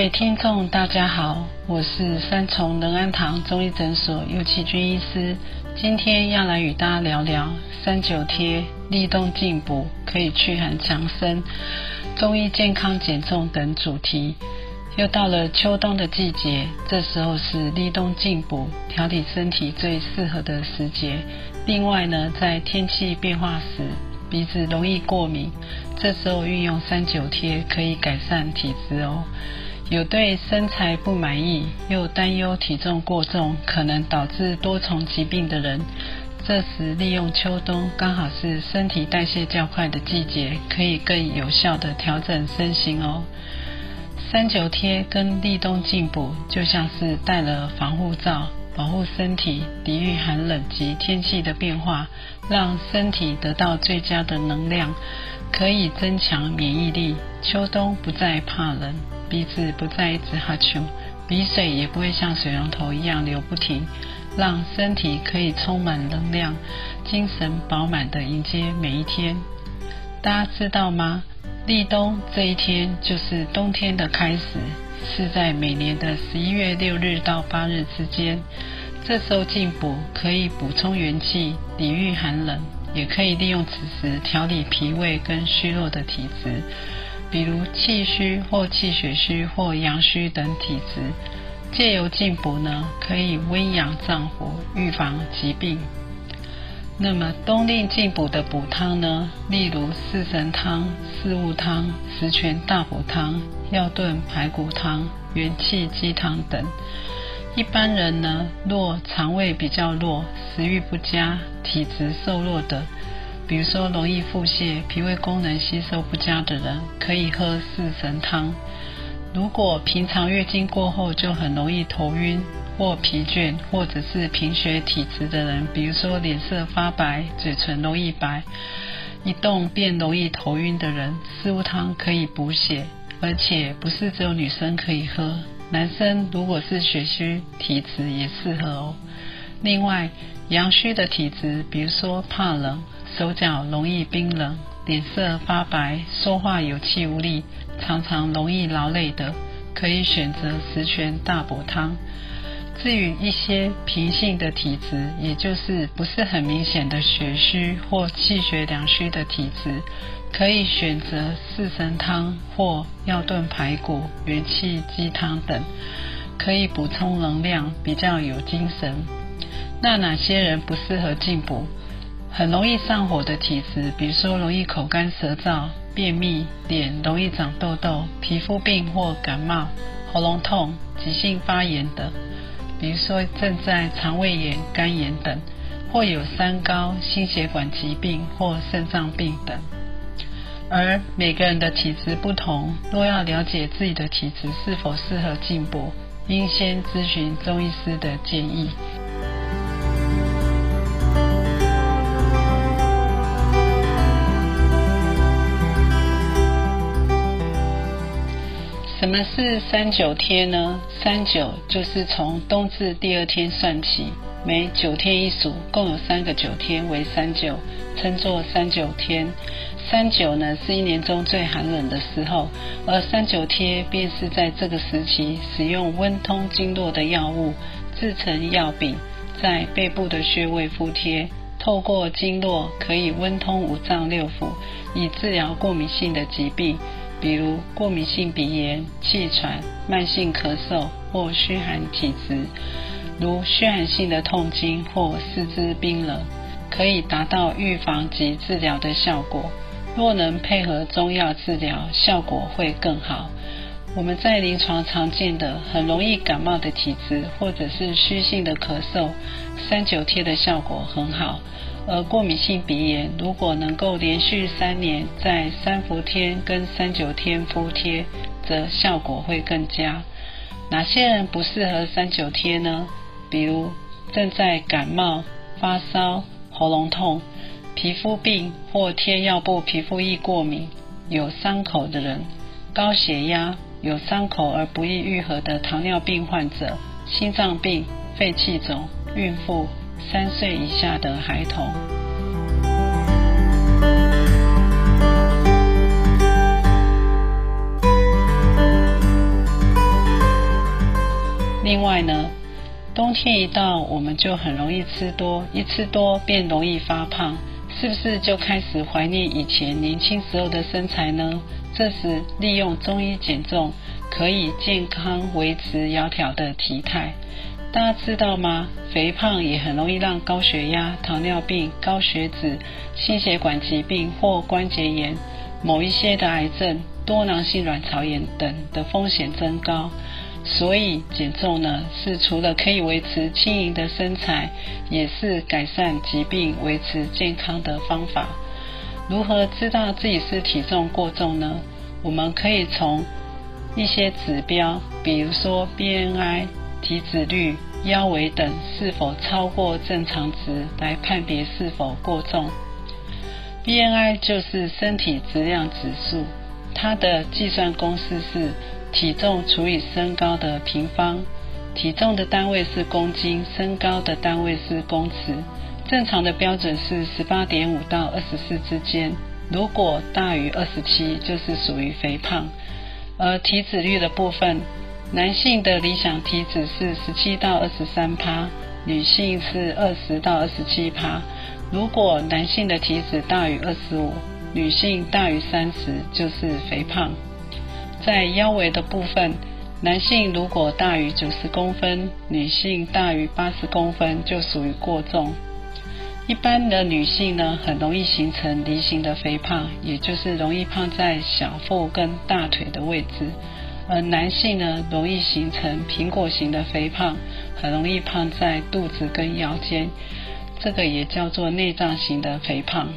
各位听众，大家好，我是三重仁安堂中医诊所尤其君医师，今天要来与大家聊聊三九贴、立冬进补可以驱寒强身、中医健康减重等主题。又到了秋冬的季节，这时候是立冬进补、调理身体最适合的时节。另外呢，在天气变化时，鼻子容易过敏，这时候运用三九贴可以改善体质哦。有对身材不满意，又担忧体重过重可能导致多重疾病的人，这时利用秋冬刚好是身体代谢较快的季节，可以更有效的调整身形哦。三九贴跟立冬进补就像是戴了防护罩，保护身体抵御寒冷及天气的变化，让身体得到最佳的能量，可以增强免疫力。秋冬不再怕冷。鼻子不再一直哈啾，鼻水也不会像水龙头一样流不停，让身体可以充满能量，精神饱满的迎接每一天。大家知道吗？立冬这一天就是冬天的开始，是在每年的十一月六日到八日之间。这时候进补可以补充元气，抵御寒冷，也可以利用此时调理脾胃跟虚弱的体质。比如气虚或气血虚或阳虚等体质，借由进补呢，可以温养脏腑，预防疾病。那么冬令进补的补汤呢，例如四神汤、四物汤、十全大补汤、药炖排骨汤、元气鸡汤等。一般人呢，若肠胃比较弱、食欲不佳、体质瘦弱的。比如说，容易腹泻、脾胃功能吸收不佳的人，可以喝四神汤。如果平常月经过后就很容易头晕或疲倦，或者是贫血体质的人，比如说脸色发白、嘴唇容易白、一动便容易头晕的人，四物汤可以补血，而且不是只有女生可以喝，男生如果是血虚体质也适合哦。另外，阳虚的体质，比如说怕冷。手脚容易冰冷，脸色发白，说话有气无力，常常容易劳累的，可以选择十全大补汤。至于一些平性的体质，也就是不是很明显的血虚或气血两虚的体质，可以选择四神汤或药炖排骨、元气鸡汤等，可以补充能量，比较有精神。那哪些人不适合进补？很容易上火的体质，比如说容易口干舌燥、便秘、脸容易长痘痘、皮肤病或感冒、喉咙痛、急性发炎等，比如说正在肠胃炎、肝炎等，或有三高、心血管疾病或肾脏病等。而每个人的体质不同，若要了解自己的体质是否适合进补，应先咨询中医师的建议。什么是三九天呢？三九就是从冬至第二天算起，每九天一数，共有三个九天为三九，称作三九天。三九呢是一年中最寒冷的时候，而三九贴便是在这个时期使用温通经络的药物制成药饼，在背部的穴位敷贴，透过经络可以温通五脏六腑，以治疗过敏性的疾病。比如过敏性鼻炎、气喘、慢性咳嗽或虚寒体质，如虚寒性的痛经或四肢冰冷，可以达到预防及治疗的效果。若能配合中药治疗，效果会更好。我们在临床常见的很容易感冒的体质，或者是虚性的咳嗽，三九贴的效果很好。而过敏性鼻炎，如果能够连续三年在三伏天跟三九天敷贴，则效果会更佳。哪些人不适合三九贴呢？比如正在感冒、发烧、喉咙痛、皮肤病或贴药布皮肤易过敏、有伤口的人、高血压。有伤口而不易愈合的糖尿病患者、心脏病、肺气肿、孕妇、三岁以下的孩童。另外呢，冬天一到，我们就很容易吃多，一吃多便容易发胖，是不是就开始怀念以前年轻时候的身材呢？这时利用中医减重，可以健康维持窈窕的体态。大家知道吗？肥胖也很容易让高血压、糖尿病、高血脂、心血管疾病或关节炎、某一些的癌症、多囊性卵巢炎等的风险增高。所以减重呢，是除了可以维持轻盈的身材，也是改善疾病、维持健康的方法。如何知道自己是体重过重呢？我们可以从一些指标，比如说 BMI、体脂率、腰围等是否超过正常值来判别是否过重。？BNI 就是身体质量指数，它的计算公式是体重除以身高的平方。体重的单位是公斤，身高的单位是公尺。正常的标准是十八点五到二十四之间，如果大于二十七，就是属于肥胖。而体脂率的部分，男性的理想体脂是十七到二十三趴，女性是二十到二十七趴。如果男性的体脂大于二十五，女性大于三十，就是肥胖。在腰围的部分，男性如果大于九十公分，女性大于八十公分，就属于过重。一般的女性呢，很容易形成梨形的肥胖，也就是容易胖在小腹跟大腿的位置；而男性呢，容易形成苹果型的肥胖，很容易胖在肚子跟腰间，这个也叫做内脏型的肥胖。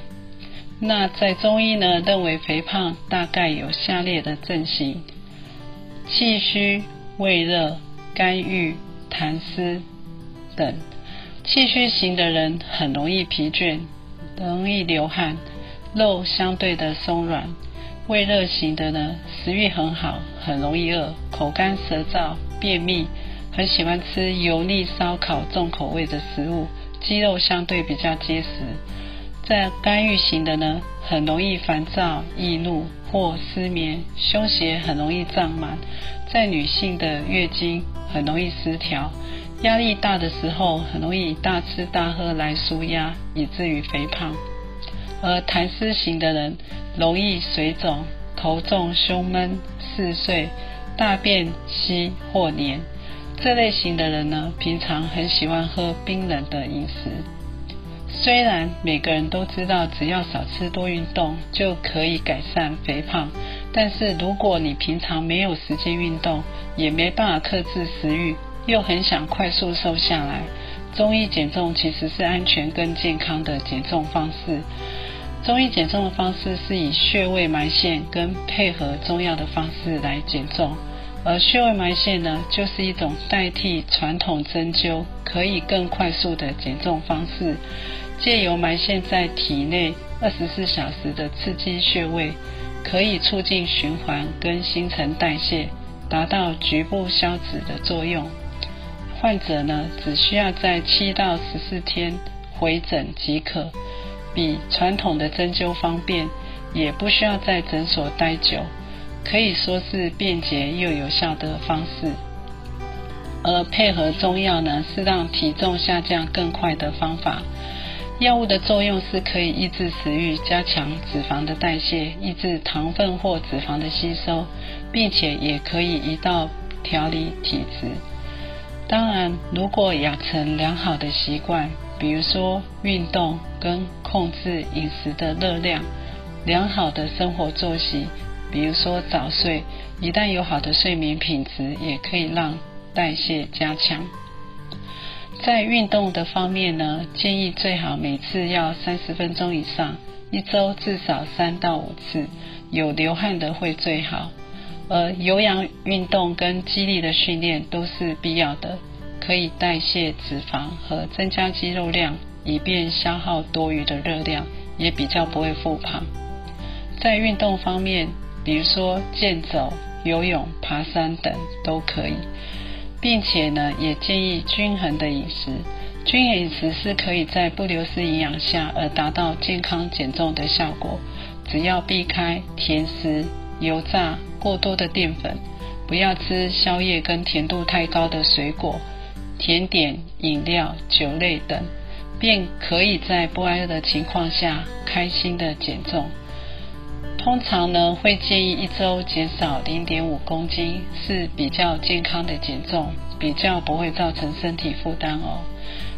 那在中医呢，认为肥胖大概有下列的症型：气虚、胃热、肝郁、痰湿等。气虚型的人很容易疲倦，容易流汗，肉相对的松软；胃热型的呢，食欲很好，很容易饿，口干舌燥，便秘，很喜欢吃油腻、烧烤、重口味的食物，肌肉相对比较结实。在肝郁型的呢，很容易烦躁、易怒或失眠，胸胁很容易胀满，在女性的月经很容易失调。压力大的时候，很容易大吃大喝来舒压，以至于肥胖。而痰湿型的人，容易水肿、头重、胸闷、嗜睡、大便稀或黏。这类型的人呢，平常很喜欢喝冰冷的饮食。虽然每个人都知道，只要少吃多运动就可以改善肥胖，但是如果你平常没有时间运动，也没办法克制食欲。又很想快速瘦下来，中医减重其实是安全跟健康的减重方式。中医减重的方式是以穴位埋线跟配合中药的方式来减重，而穴位埋线呢，就是一种代替传统针灸，可以更快速的减重方式。借由埋线在体内二十四小时的刺激穴位，可以促进循环跟新陈代谢，达到局部消脂的作用。患者呢，只需要在七到十四天回诊即可，比传统的针灸方便，也不需要在诊所待久，可以说是便捷又有效的方式。而配合中药呢，是让体重下降更快的方法。药物的作用是可以抑制食欲，加强脂肪的代谢，抑制糖分或脂肪的吸收，并且也可以移到调理体质。当然，如果养成良好的习惯，比如说运动跟控制饮食的热量，良好的生活作息，比如说早睡，一旦有好的睡眠品质，也可以让代谢加强。在运动的方面呢，建议最好每次要三十分钟以上，一周至少三到五次，有流汗的会最好。而有氧运动跟肌力的训练都是必要的，可以代谢脂肪和增加肌肉量，以便消耗多余的热量，也比较不会复胖。在运动方面，比如说健走、游泳、爬山等都可以，并且呢，也建议均衡的饮食。均衡饮食是可以在不流失营养下而达到健康减重的效果，只要避开甜食、油炸。过多的淀粉，不要吃宵夜跟甜度太高的水果、甜点、饮料、酒类等，便可以在不挨饿的情况下开心的减重。通常呢，会建议一周减少零点五公斤是比较健康的减重，比较不会造成身体负担哦。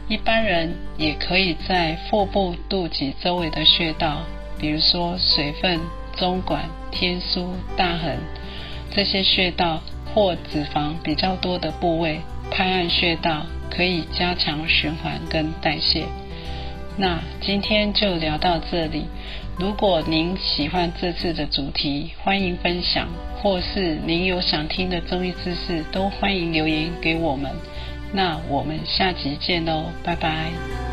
一般人也可以在腹部、肚脐周围的穴道，比如说水分。中管、天枢、大横这些穴道或脂肪比较多的部位，拍按穴道可以加强循环跟代谢。那今天就聊到这里。如果您喜欢这次的主题，欢迎分享，或是您有想听的中医知识，都欢迎留言给我们。那我们下集见喽，拜拜。